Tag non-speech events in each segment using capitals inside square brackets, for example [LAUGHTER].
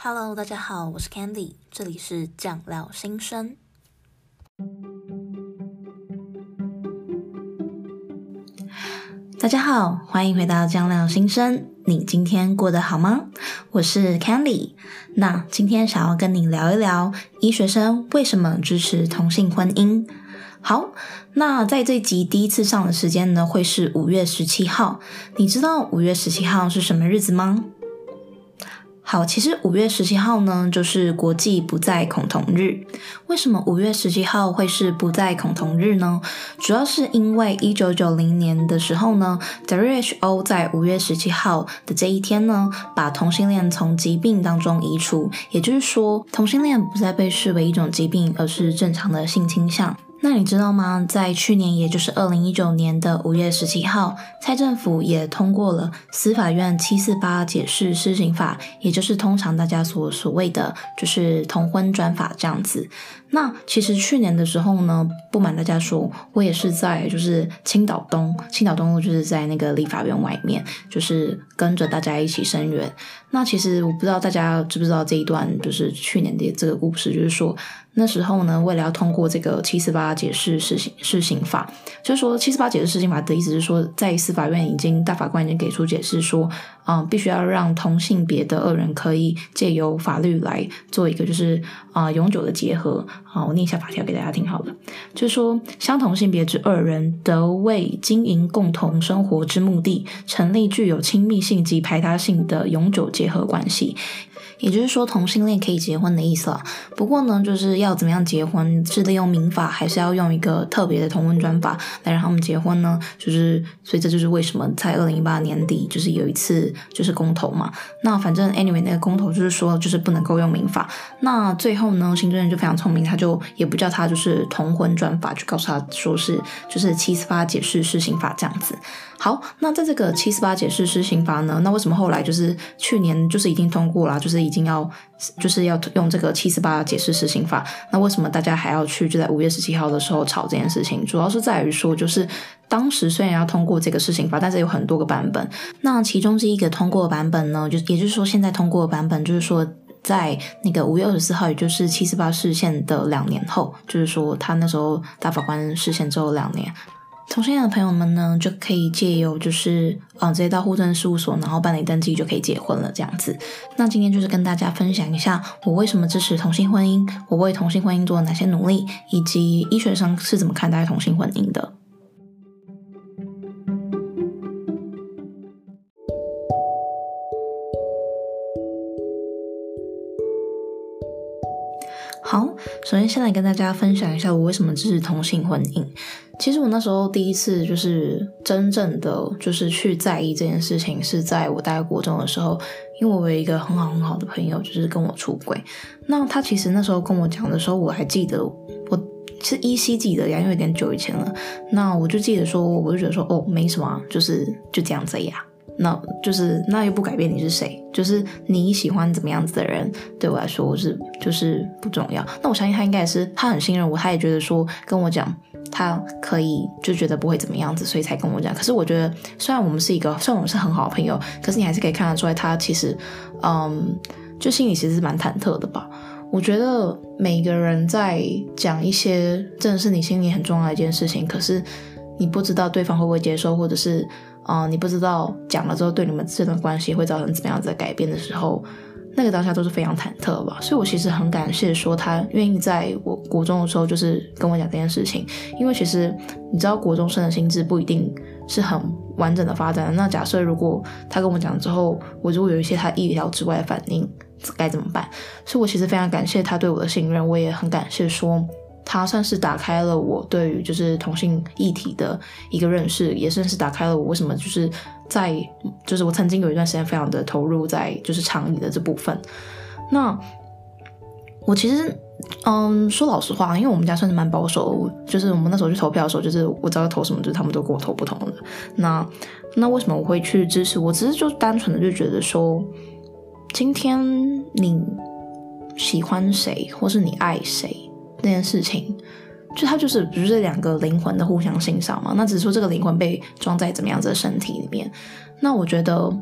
Hello，大家好，我是 Candy，这里是酱料新生。大家好，欢迎回到酱料新生。你今天过得好吗？我是 Candy。那今天想要跟你聊一聊医学生为什么支持同性婚姻。好，那在这集第一次上的时间呢，会是五月十七号。你知道五月十七号是什么日子吗？好，其实五月十七号呢，就是国际不再恐同日。为什么五月十七号会是不再恐同日呢？主要是因为一九九零年的时候呢，WHO 在五月十七号的这一天呢，把同性恋从疾病当中移除，也就是说，同性恋不再被视为一种疾病，而是正常的性倾向。那你知道吗？在去年，也就是二零一九年的五月十七号，蔡政府也通过了司法院七四八解释施行法，也就是通常大家所所谓的就是同婚专法这样子。那其实去年的时候呢，不瞒大家说，我也是在就是青岛东，青岛东路就是在那个立法院外面，就是跟着大家一起声援。那其实我不知道大家知不知道这一段，就是去年的这个故事，就是说。那时候呢，为了要通过这个七四八解释施行施行法，就是说七四八解释施行法的意思是说，在司法院已经大法官已经给出解释说，嗯，必须要让同性别的二人可以借由法律来做一个就是啊、永久的结合。好，我念一下法条给大家听好了，就是说相同性别之二人得为经营共同生活之目的，成立具有亲密性及排他性的永久结合关系。也就是说，同性恋可以结婚的意思了。不过呢，就是要怎么样结婚，是利用民法，还是要用一个特别的同婚专法来让他们结婚呢？就是，所以这就是为什么在二零一八年底，就是有一次就是公投嘛。那反正 anyway 那个公投就是说，就是不能够用民法。那最后呢，行政院就非常聪明，他就也不叫他就是同婚专法，就告诉他说是就是七四八解释施行法这样子。好，那在这个七四八解释施行法呢，那为什么后来就是去年就是已经通过了，就是已经要就是要用这个七四八解释施行法，那为什么大家还要去就在五月十七号的时候吵这件事情？主要是在于说，就是当时虽然要通过这个事情法，但是有很多个版本，那其中这一个通过版本呢，就也就是说现在通过的版本，就是说在那个五月二十四号，也就是七四八事件的两年后，就是说他那时候大法官释宪之后两年。同性恋的朋友们呢，就可以借由就是啊，直接到户政事务所，然后办理登记就可以结婚了，这样子。那今天就是跟大家分享一下我为什么支持同性婚姻，我为同性婚姻做了哪些努力，以及医学生是怎么看待同性婚姻的。好，首先先来跟大家分享一下我为什么支持同性婚姻。其实我那时候第一次就是真正的就是去在意这件事情，是在我大概国中的时候，因为我有一个很好很好的朋友，就是跟我出轨。那他其实那时候跟我讲的时候，我还记得，我是依稀记得呀，因为有点久以前了。那我就记得说，我就觉得说，哦，没什么，就是就这样子呀。那就是那又不改变你是谁，就是你喜欢怎么样子的人，对我来说我是就是不重要。那我相信他应该也是，他很信任我，他也觉得说跟我讲，他可以就觉得不会怎么样子，所以才跟我讲。可是我觉得，虽然我们是一个，虽然我们是很好的朋友，可是你还是可以看得出来，他其实，嗯，就心里其实是蛮忐忑的吧。我觉得每个人在讲一些真的是你心里很重要的一件事情，可是你不知道对方会不会接受，或者是。啊、你不知道讲了之后对你们这段关系会造成怎么样子的改变的时候，那个当下都是非常忐忑吧。所以我其实很感谢说他愿意在我国中的时候就是跟我讲这件事情，因为其实你知道国中生的心智不一定是很完整的发展。那假设如果他跟我讲之后，我如果有一些他意料之外的反应，该怎么办？所以我其实非常感谢他对我的信任，我也很感谢说。他算是打开了我对于就是同性议题的一个认识，也算是打开了我为什么就是在就是我曾经有一段时间非常的投入在就是倡议的这部分。那我其实嗯说老实话，因为我们家算是蛮保守，就是我们那时候去投票的时候，就是我知道投什么，就是他们都跟我投不同的。那那为什么我会去支持？我只是就单纯的就觉得说，今天你喜欢谁，或是你爱谁。那件事情，就它就是不是两个灵魂的互相欣赏嘛？那只是说这个灵魂被装在怎么样子的身体里面。那我觉得，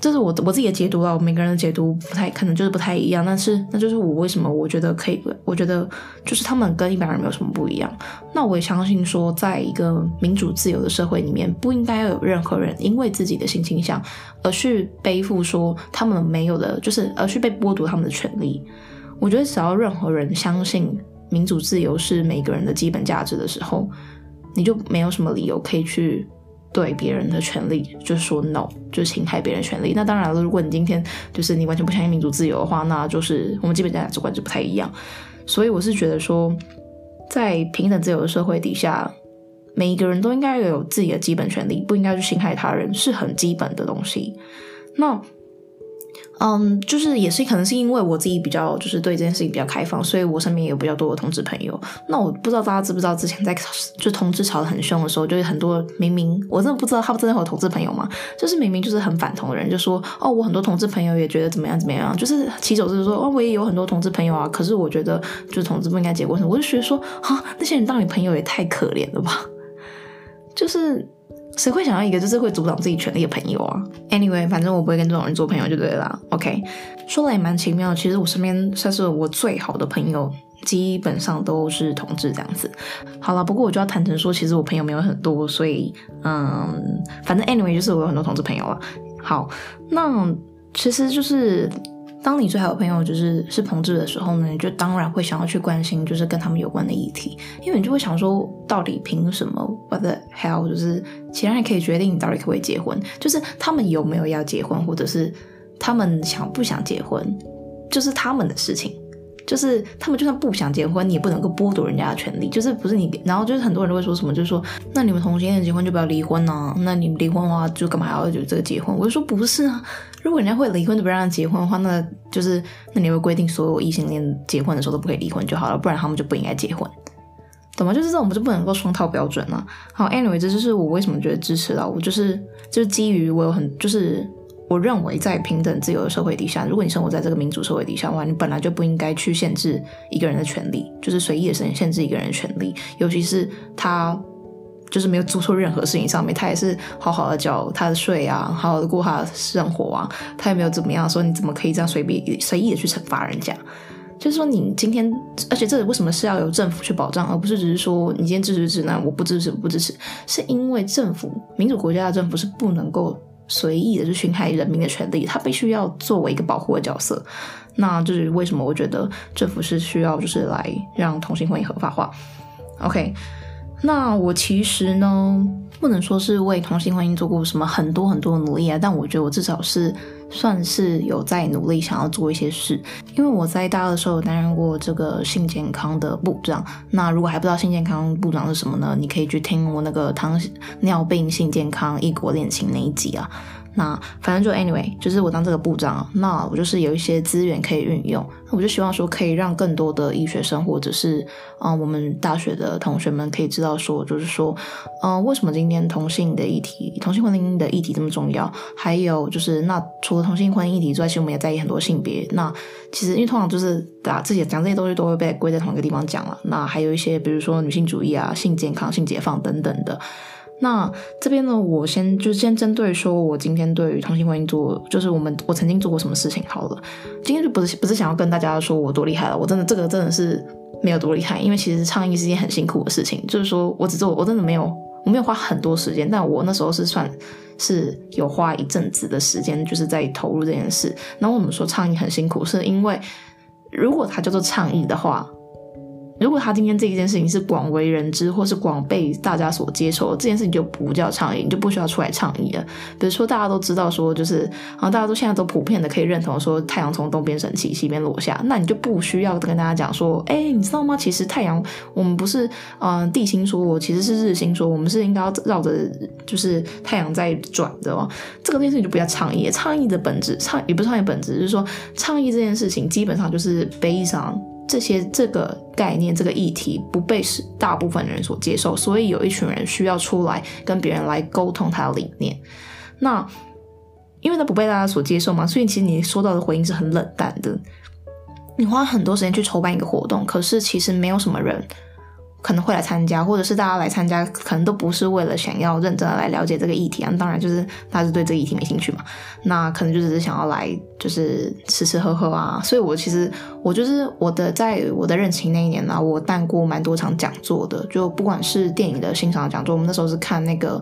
这是我我自己的解读啊，我每个人的解读不太可能就是不太一样，但是那就是我为什么我觉得可以，我觉得就是他们跟一般人没有什么不一样。那我也相信说，在一个民主自由的社会里面，不应该要有任何人因为自己的性倾向而去背负说他们没有的，就是而去被剥夺他们的权利。我觉得只要任何人相信民主自由是每个人的基本价值的时候，你就没有什么理由可以去。对别人的权利，就是说 no，就是侵害别人权利。那当然了，如果你今天就是你完全不相信民主自由的话，那就是我们基本价值观就不太一样。所以我是觉得说，在平等自由的社会底下，每一个人都应该有自己的基本权利，不应该去侵害他人，是很基本的东西。那。嗯，就是也是可能是因为我自己比较就是对这件事情比较开放，所以我身边也有比较多的同志朋友。那我不知道大家知不知道，之前在就同志吵得很凶的时候，就是很多明明我真的不知道他们真的有同志朋友吗？就是明明就是很反同的人，就说哦，我很多同志朋友也觉得怎么样怎么样，就是起手就是说哦，我也有很多同志朋友啊，可是我觉得就是同志不应该结婚，我就觉得说啊，那些人当你朋友也太可怜了吧，[LAUGHS] 就是。谁会想要一个就是会阻挡自己权利的朋友啊？Anyway，反正我不会跟这种人做朋友就对了。OK，说来也蛮奇妙，其实我身边算是我最好的朋友，基本上都是同志这样子。好了，不过我就要坦诚说，其实我朋友没有很多，所以嗯，反正 Anyway 就是我有很多同志朋友了。好，那其实就是。当你最好的朋友就是是同志的时候呢，你就当然会想要去关心，就是跟他们有关的议题，因为你就会想说，到底凭什么？What the hell？就是其他人可以决定你到底可不可以结婚，就是他们有没有要结婚，或者是他们想不想结婚，就是他们的事情。就是他们就算不想结婚，你也不能够剥夺人家的权利。就是不是你，然后就是很多人都会说什么，就是说，那你们同性恋结婚就不要离婚啊？那你们离婚的话，就干嘛还要就这个结婚？我就说不是啊，如果人家会离婚就不让人结婚的话，那就是那你会规定所有异性恋结婚的时候都不可以离婚就好了，不然他们就不应该结婚，懂吗？就是这种不就不能够双套标准啊。好，anyway，这就是我为什么觉得支持了我，就是就是基于我有很就是。我认为，在平等自由的社会底下，如果你生活在这个民主社会底下的话，你本来就不应该去限制一个人的权利，就是随意的限限制一个人的权利，尤其是他就是没有做错任何事情上面，他也是好好的缴他的税啊，好好的过他的生活啊，他也没有怎么样，说你怎么可以这样随便随意的去惩罚人家？就是说你今天，而且这里为什么是要由政府去保障，而不是只是说你今天支持支持，那我不支持不支持，是因为政府民主国家的政府是不能够。随意的去侵害人民的权利，他必须要作为一个保护的角色。那这是为什么我觉得政府是需要就是来让同性婚姻合法化。OK，那我其实呢，不能说是为同性婚姻做过什么很多很多的努力啊，但我觉得我至少是。算是有在努力想要做一些事，因为我在大二的时候担任过这个性健康的部长。那如果还不知道性健康部长是什么呢？你可以去听我那个糖尿病性健康异国恋情那一集啊。那反正就 anyway，就是我当这个部长，那我就是有一些资源可以运用，那我就希望说可以让更多的医学生或者是啊、呃、我们大学的同学们可以知道说，就是说，嗯、为什么今天同性的议题、同性婚姻的议题这么重要？还有就是，那除了同性婚姻议题之外，其实我们也在意很多性别。那其实因为通常就是把自己讲这些东西都会被归在同一个地方讲了。那还有一些比如说女性主义啊、性健康、性解放等等的。那这边呢，我先就先针对说，我今天对于同性婚姻做，就是我们我曾经做过什么事情好了。今天就不是不是想要跟大家说我多厉害了，我真的这个真的是没有多厉害，因为其实倡议是一件很辛苦的事情。就是说我只做，我真的没有我没有花很多时间，但我那时候是算是有花一阵子的时间，就是在投入这件事。那我们说倡议很辛苦，是因为如果它叫做倡议的话。如果他今天这一件事情是广为人知，或是广被大家所接受，这件事情就不叫倡议，你就不需要出来倡议了。比如说，大家都知道说，就是啊，大家都现在都普遍的可以认同说，太阳从东边升起，西边落下，那你就不需要跟大家讲说，哎，你知道吗？其实太阳，我们不是嗯、地心说，我其实是日心说，我们是应该要绕着就是太阳在转的哦。这个件事情就不要倡议，倡议的本质，倡也不是倡议本质，就是说倡议这件事情基本上就是悲伤。这些这个概念，这个议题不被是大部分人所接受，所以有一群人需要出来跟别人来沟通他的理念。那因为他不被大家所接受嘛，所以其实你收到的回应是很冷淡的。你花很多时间去筹办一个活动，可是其实没有什么人可能会来参加，或者是大家来参加，可能都不是为了想要认真的来了解这个议题啊。当然，就是他是对这个议题没兴趣嘛。那可能就只是想要来，就是吃吃喝喝啊。所以我其实我就是我的，在我的任期那一年呢、啊，我办过蛮多场讲座的，就不管是电影的欣赏讲座，我们那时候是看那个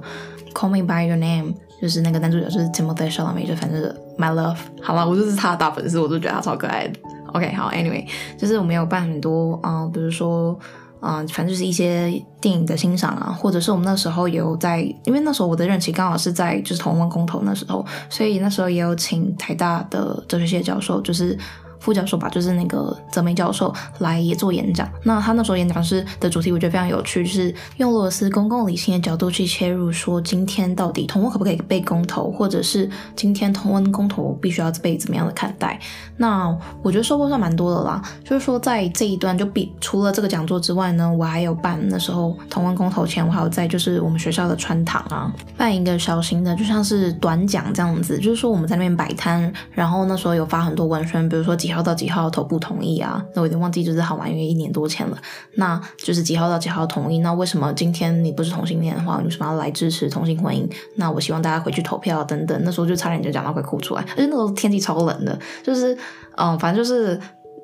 《Call Me by Your Name》，就是那个男主角就是 Timothée Chalamet，就反正 My Love。好了，我就是他的大粉丝，我都觉得他超可爱的。OK，好，Anyway，就是我们有办很多啊、比如说。啊、反正就是一些电影的欣赏啊，或者是我们那时候有在，因为那时候我的任期刚好是在就是同文公投那时候，所以那时候也有请台大的哲学系教授，就是。副教授吧，就是那个泽梅教授来也做演讲。那他那时候演讲是的主题，我觉得非常有趣，就是用俄罗斯公共理性的角度去切入，说今天到底同温可不可以被公投，或者是今天同温公投必须要被怎么样的看待？那我觉得收获算蛮多的啦。就是说，在这一段就比除了这个讲座之外呢，我还有办那时候同温公投前，我还有在就是我们学校的穿堂啊，办一个小型的，就像是短讲这样子，就是说我们在那边摆摊，然后那时候有发很多文宣，比如说几。几号到几号投不同意啊？那我有点忘记，就是好玩，因为一年多前了。那就是几号到几号同意？那为什么今天你不是同性恋的话，你为什么要来支持同性婚姻？那我希望大家回去投票等等。那时候就差点就讲到快哭出来，而且那时候天气超冷的，就是嗯，反正就是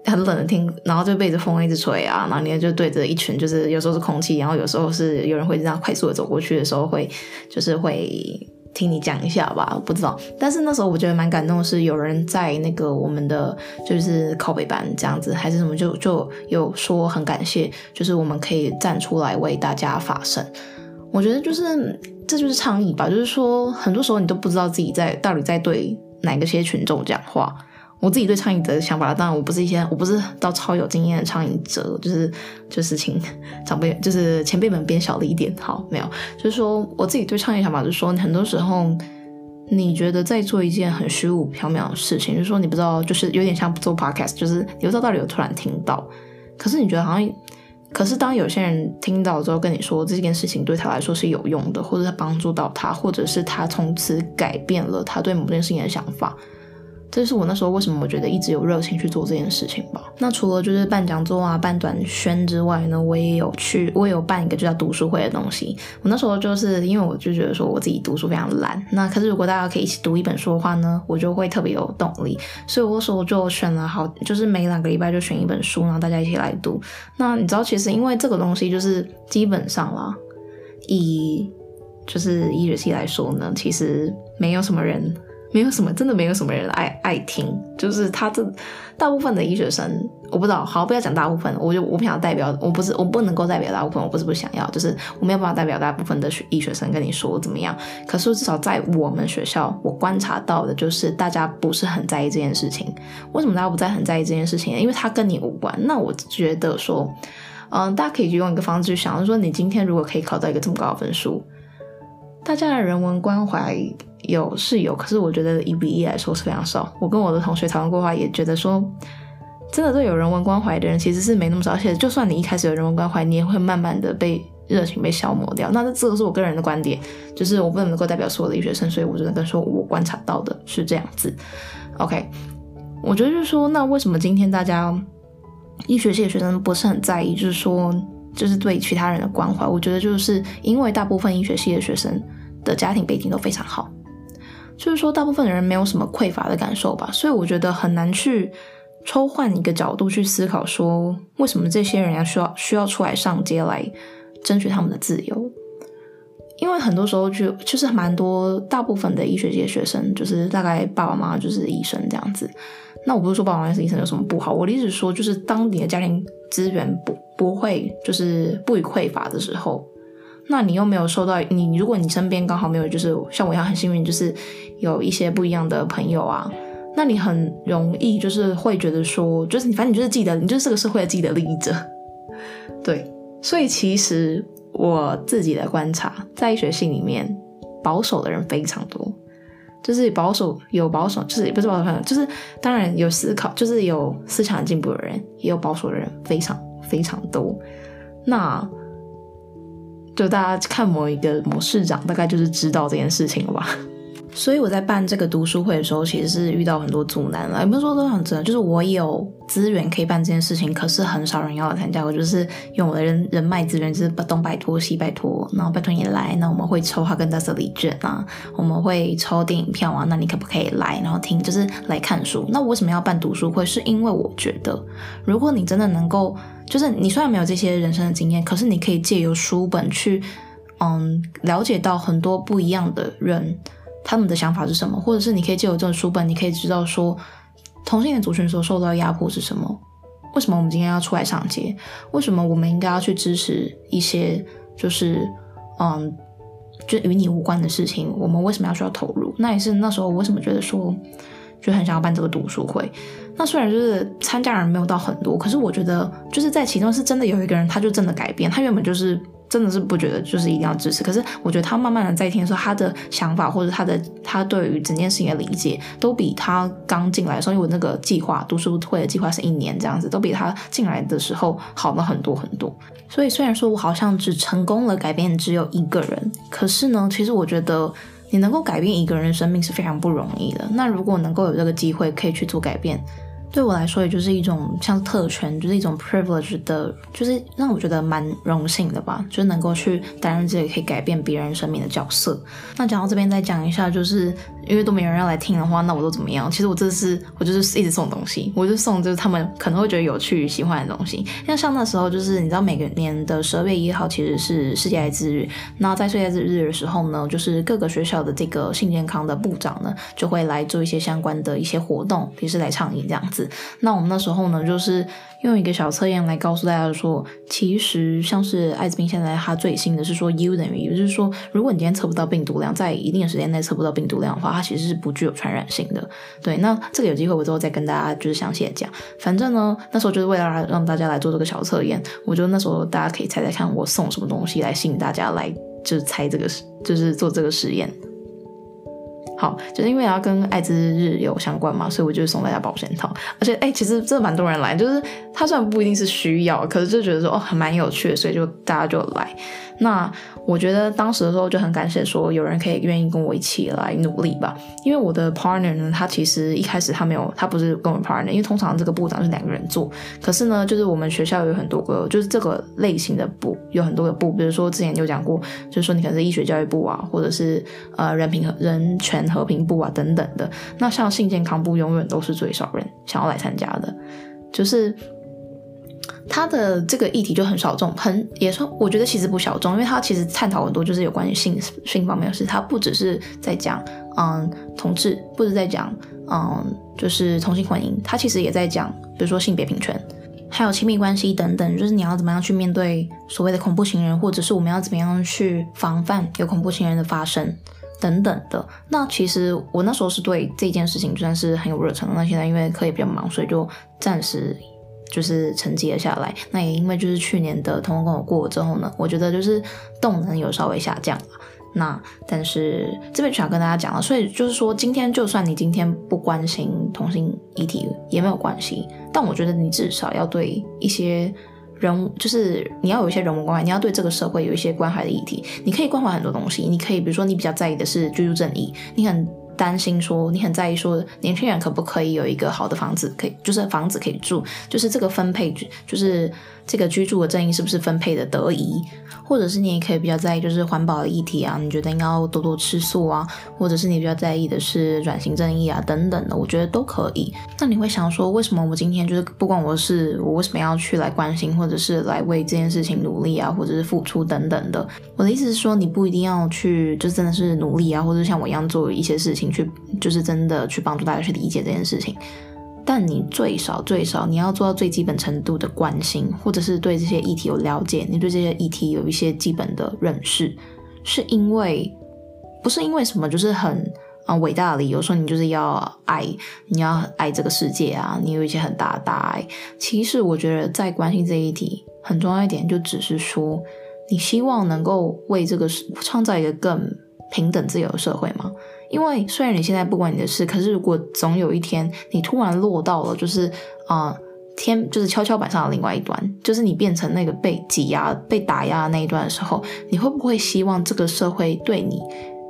很冷的天，然后就背着风一直吹啊，然后你就对着一群，就是有时候是空气，然后有时候是有人会这样快速的走过去的时候，会就是会。听你讲一下吧，我不知道。但是那时候我觉得蛮感动是，有人在那个我们的就是靠北班这样子，还是什么，就就有说很感谢，就是我们可以站出来为大家发声。我觉得就是这就是倡议吧，就是说很多时候你都不知道自己在到底在对哪个些群众讲话。我自己对倡议者的想法，当然我不是一些，我不是到超有经验的倡议者，就是就是请长辈，就是前辈们变小了一点，好，没有，就是说我自己对倡议想法，就是说很多时候你觉得在做一件很虚无缥缈的事情，就是说你不知道，就是有点像做 [LAUGHS] podcast，就是你不知道到底有突然听到，可是你觉得好像，可是当有些人听到之后跟你说这件事情对他来说是有用的，或者他帮助到他，或者是他从此改变了他对某件事情的想法。这是我那时候为什么我觉得一直有热情去做这件事情吧。那除了就是办讲座啊、办短宣之外呢，我也有去，我也有办一个就叫读书会的东西。我那时候就是因为我就觉得说我自己读书非常懒，那可是如果大家可以一起读一本书的话呢，我就会特别有动力。所以我那时候就选了好，就是每两个礼拜就选一本书，然后大家一起来读。那你知道，其实因为这个东西就是基本上啦，以就是医学系来说呢，其实没有什么人。没有什么，真的没有什么人爱爱听，就是他这大部分的医学生，我不知道，好，不要讲大部分，我就我不想代表，我不是我不能够代表大部分，我不是不想要，就是我没有办法代表大部分的学医学生跟你说怎么样。可是至少在我们学校，我观察到的就是大家不是很在意这件事情。为什么大家不在很在意这件事情呢？因为他跟你无关。那我觉得说，嗯，大家可以用一个方式去想，就是说你今天如果可以考到一个这么高的分数，大家的人文关怀。有是有，可是我觉得一比一来说是非常少。我跟我的同学讨论过话，也觉得说，真的对有人文关怀的人其实是没那么少。而且就算你一开始有人文关怀，你也会慢慢的被热情被消磨掉。那这个是我个人的观点，就是我不能够代表所有的医学生，所以我只能跟说我观察到的是这样子。OK，我觉得就是说，那为什么今天大家医学系的学生不是很在意？就是说，就是对其他人的关怀，我觉得就是因为大部分医学系的学生的家庭背景都非常好。就是说，大部分的人没有什么匮乏的感受吧，所以我觉得很难去抽换一个角度去思考，说为什么这些人要需要需要出来上街来争取他们的自由？因为很多时候就就是蛮多大部分的医学界学生，就是大概爸爸妈妈就是医生这样子。那我不是说爸爸妈妈是医生有什么不好，我的意思说，就是当你的家庭资源不不会就是不予匮乏的时候。那你又没有受到你，如果你身边刚好没有，就是像我一样很幸运，就是有一些不一样的朋友啊，那你很容易就是会觉得说，就是你反正你就是记得，你就是这个社会的既得利益者，[LAUGHS] 对。所以其实我自己的观察，在医学系里面，保守的人非常多，就是保守有保守，就是也不是保守的人，就是当然有思考，就是有思想进步的人，也有保守的人，非常非常多。那。就大家看某一个某市长，大概就是知道这件事情了吧？所以我在办这个读书会的时候，其实是遇到很多阻难了。也不是说都很真，就是我有资源可以办这件事情，可是很少人要来参加。我就是用我的人人脉资源，就是东拜托西拜托，然后拜托你来。那我们会抽哈根达斯礼券啊，我们会抽电影票啊。那你可不可以来，然后听，就是来看书？那我为什么要办读书会？是因为我觉得，如果你真的能够，就是你虽然没有这些人生的经验，可是你可以借由书本去，嗯，了解到很多不一样的人。他们的想法是什么？或者是你可以借由这种书本，你可以知道说，同性恋族群所受到的压迫是什么？为什么我们今天要出来上街？为什么我们应该要去支持一些就是嗯，就与你无关的事情？我们为什么要需要投入？那也是那时候我为什么觉得说，就很想要办这个读书会。那虽然就是参加人没有到很多，可是我觉得就是在其中是真的有一个人，他就真的改变，他原本就是。真的是不觉得就是一定要支持，可是我觉得他慢慢的在听说他的想法或者他的他对于整件事情的理解，都比他刚进来的时候，因为我那个计划读书会的计划是一年这样子，都比他进来的时候好了很多很多。所以虽然说我好像只成功了改变只有一个人，可是呢，其实我觉得你能够改变一个人的生命是非常不容易的。那如果能够有这个机会可以去做改变。对我来说，也就是一种像特权，就是一种 privilege 的，就是让我觉得蛮荣幸的吧，就是能够去担任这个可以改变别人生命的角色。那讲到这边，再讲一下，就是因为都没有人要来听的话，那我都怎么样？其实我这次我就是一直送东西，我就送就是他们可能会觉得有趣、喜欢的东西。像像那时候，就是你知道每个年的十二月一号其实是世界艾滋日，那在世界艾滋日的时候呢，就是各个学校的这个性健康的部长呢，就会来做一些相关的一些活动，也是来倡议这样子。那我们那时候呢，就是用一个小测验来告诉大家说，其实像是艾滋病现在它最新的是说 U 等于，也就是说，如果你今天测不到病毒量，在一定的时间内测不到病毒量的话，它其实是不具有传染性的。对，那这个有机会我之后再跟大家就是详细的讲。反正呢，那时候就是为了让大家来做这个小测验，我觉得那时候大家可以猜猜看我送什么东西来吸引大家来，就是猜这个，就是做这个实验。好，就是因为要跟艾滋日有相关嘛，所以我就送大家保险套。而且，哎、其实真的蛮多人来，就是他虽然不一定是需要，可是就觉得说哦，还蛮有趣的，所以就大家就来。那我觉得当时的时候就很感谢，说有人可以愿意跟我一起来努力吧。因为我的 partner 呢，他其实一开始他没有，他不是跟我 partner，因为通常这个部长是两个人做。可是呢，就是我们学校有很多个，就是这个类型的部有很多个部，比如说之前就讲过，就是说你可能是医学教育部啊，或者是呃人平和人权和平部啊等等的。那像性健康部永远都是最少人想要来参加的，就是。他的这个议题就很小众，很也说，我觉得其实不小众，因为他其实探讨很多，就是有关于性性方面的事。他不只是在讲，嗯，同志，不是在讲，嗯，就是同性婚姻，他其实也在讲，比如说性别平权，还有亲密关系等等，就是你要怎么样去面对所谓的恐怖情人，或者是我们要怎么样去防范有恐怖情人的发生等等的。那其实我那时候是对这件事情算是很有热忱，那现在因为课业比较忙，所以就暂时。就是沉寂了下来，那也因为就是去年的同婚公投过了之后呢，我觉得就是动能有稍微下降了。那但是这边想跟大家讲了，所以就是说今天就算你今天不关心同性议题也没有关系，但我觉得你至少要对一些人，就是你要有一些人文关怀，你要对这个社会有一些关怀的议题。你可以关怀很多东西，你可以比如说你比较在意的是居住正义，你很。担心说你很在意说年轻人可不可以有一个好的房子可以，就是房子可以住，就是这个分配，就是这个居住的正义是不是分配的得宜，或者是你也可以比较在意就是环保的议题啊，你觉得应该要多多吃素啊，或者是你比较在意的是转型正义啊等等的，我觉得都可以。那你会想说，为什么我今天就是不管我是我为什么要去来关心，或者是来为这件事情努力啊，或者是付出等等的？我的意思是说，你不一定要去就真的是努力啊，或者像我一样做一些事情。去就是真的去帮助大家去理解这件事情，但你最少最少你要做到最基本程度的关心，或者是对这些议题有了解，你对这些议题有一些基本的认识，是因为不是因为什么，就是很啊伟大的理由说你就是要爱，你要爱这个世界啊，你有一些很大的大爱。其实我觉得在关心这一题很重要一点，就只是说你希望能够为这个创造一个更平等自由的社会吗？因为虽然你现在不关你的事，可是如果总有一天你突然落到了就是啊、呃、天就是跷跷板上的另外一端，就是你变成那个被挤压、被打压的那一端的时候，你会不会希望这个社会对你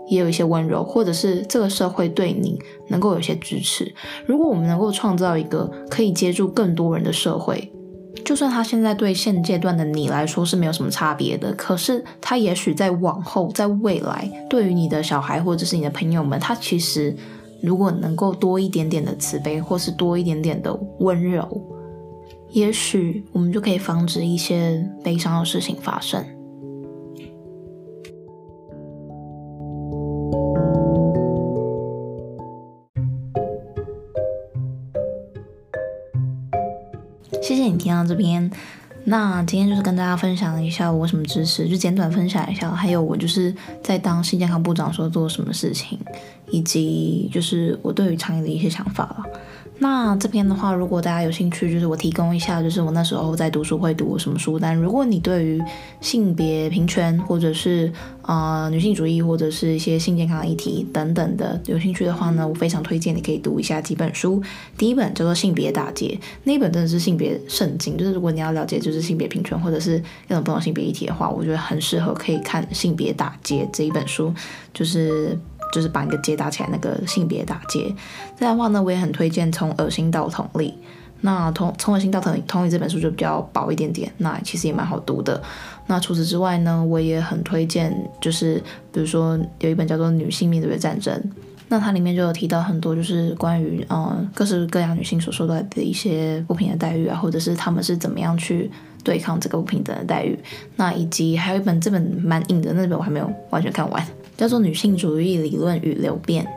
也有一些温柔，或者是这个社会对你能够有些支持。如果我们能够创造一个可以接住更多人的社会，就算他现在对现阶段的你来说是没有什么差别的，可是他也许在往后，在未来，对于你的小孩或者是你的朋友们，他其实如果能够多一点点的慈悲，或是多一点点的温柔，也许我们就可以防止一些悲伤的事情发生。听到这边，那今天就是跟大家分享一下我什么知识，就简短分享一下，还有我就是在当性健康部长的时候做什么事情，以及就是我对于倡议的一些想法了。那这边的话，如果大家有兴趣，就是我提供一下，就是我那时候在读书会读什么书单。如果你对于性别平权，或者是呃女性主义，或者是一些性健康议题等等的有兴趣的话呢，我非常推荐你可以读一下几本书。第一本叫做《性别大街》，那一本真的是性别圣经，就是如果你要了解就是性别平权或者是各种不同性别议题的话，我觉得很适合可以看《性别大街》这一本书，就是。就是把一个结搭起来，那个性别大街。这样的话呢，我也很推荐从恶心到同理。那从从恶心到同，同理这本书就比较薄一点点，那其实也蛮好读的。那除此之外呢，我也很推荐，就是比如说有一本叫做《女性面对的战争》，那它里面就有提到很多，就是关于嗯各式各样女性所受到的一些不平的待遇啊，或者是她们是怎么样去对抗这个不平等的待遇。那以及还有一本这本蛮硬的，那本我还没有完全看完。叫做女性主义理论与流变，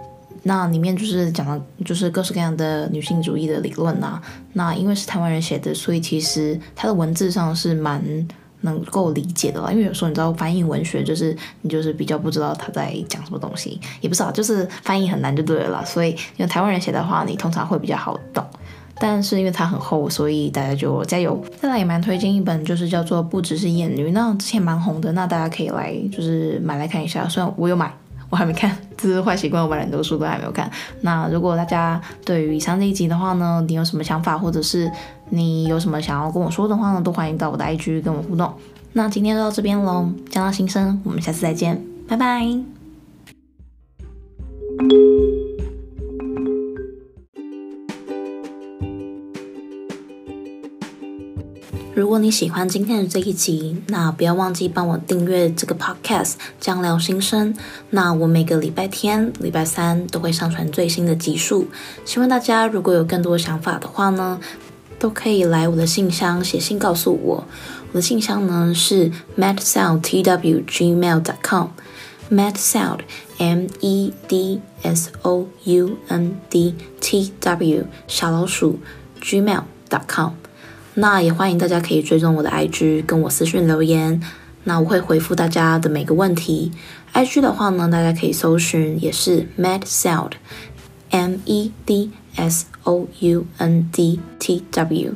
那里面就是讲的，就是各式各样的女性主义的理论呐。那因为是台湾人写的，所以其实它的文字上是蛮能够理解的啦。因为有时候你知道翻译文学，就是你就是比较不知道他在讲什么东西，也不知道，就是翻译很难就对了啦。所以因为台湾人写的话，你通常会比较好懂。但是因为它很厚，所以大家就加油。再来也蛮推荐一本，就是叫做《不只是厌女》，那之前蛮红的，那大家可以来就是买来看一下。虽然我有买，我还没看，这是坏习惯，我买很多书都还没有看。那如果大家对于以上这一集的话呢，你有什么想法，或者是你有什么想要跟我说的话呢，都欢迎到我的 IG 跟我互动。那今天就到这边喽，酱料心声，我们下次再见，拜拜。如果你喜欢今天的这一集，那不要忘记帮我订阅这个 podcast《酱料心声》。那我每个礼拜天、礼拜三都会上传最新的集数。希望大家如果有更多想法的话呢，都可以来我的信箱写信告诉我。我的信箱呢是 medsoundtw@gmail.com，medsound m e d s o u n d t w 小老鼠 gmail.com。那也欢迎大家可以追踪我的 IG，跟我私讯留言，那我会回复大家的每个问题。IG 的话呢，大家可以搜寻，也是 medsound，M E D S O U N D T W。